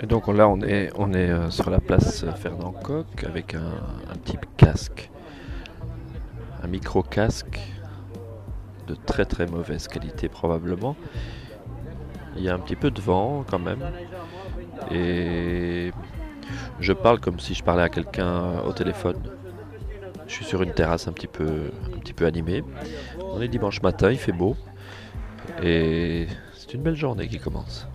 Et donc là, on est, on est euh, sur la place Fernand Coq avec un, un petit casque, un micro casque de très très mauvaise qualité probablement. Il y a un petit peu de vent quand même. Et je parle comme si je parlais à quelqu'un euh, au téléphone. Je suis sur une terrasse un petit peu animée. On est dimanche matin, il fait beau. Et c'est une belle journée qui commence.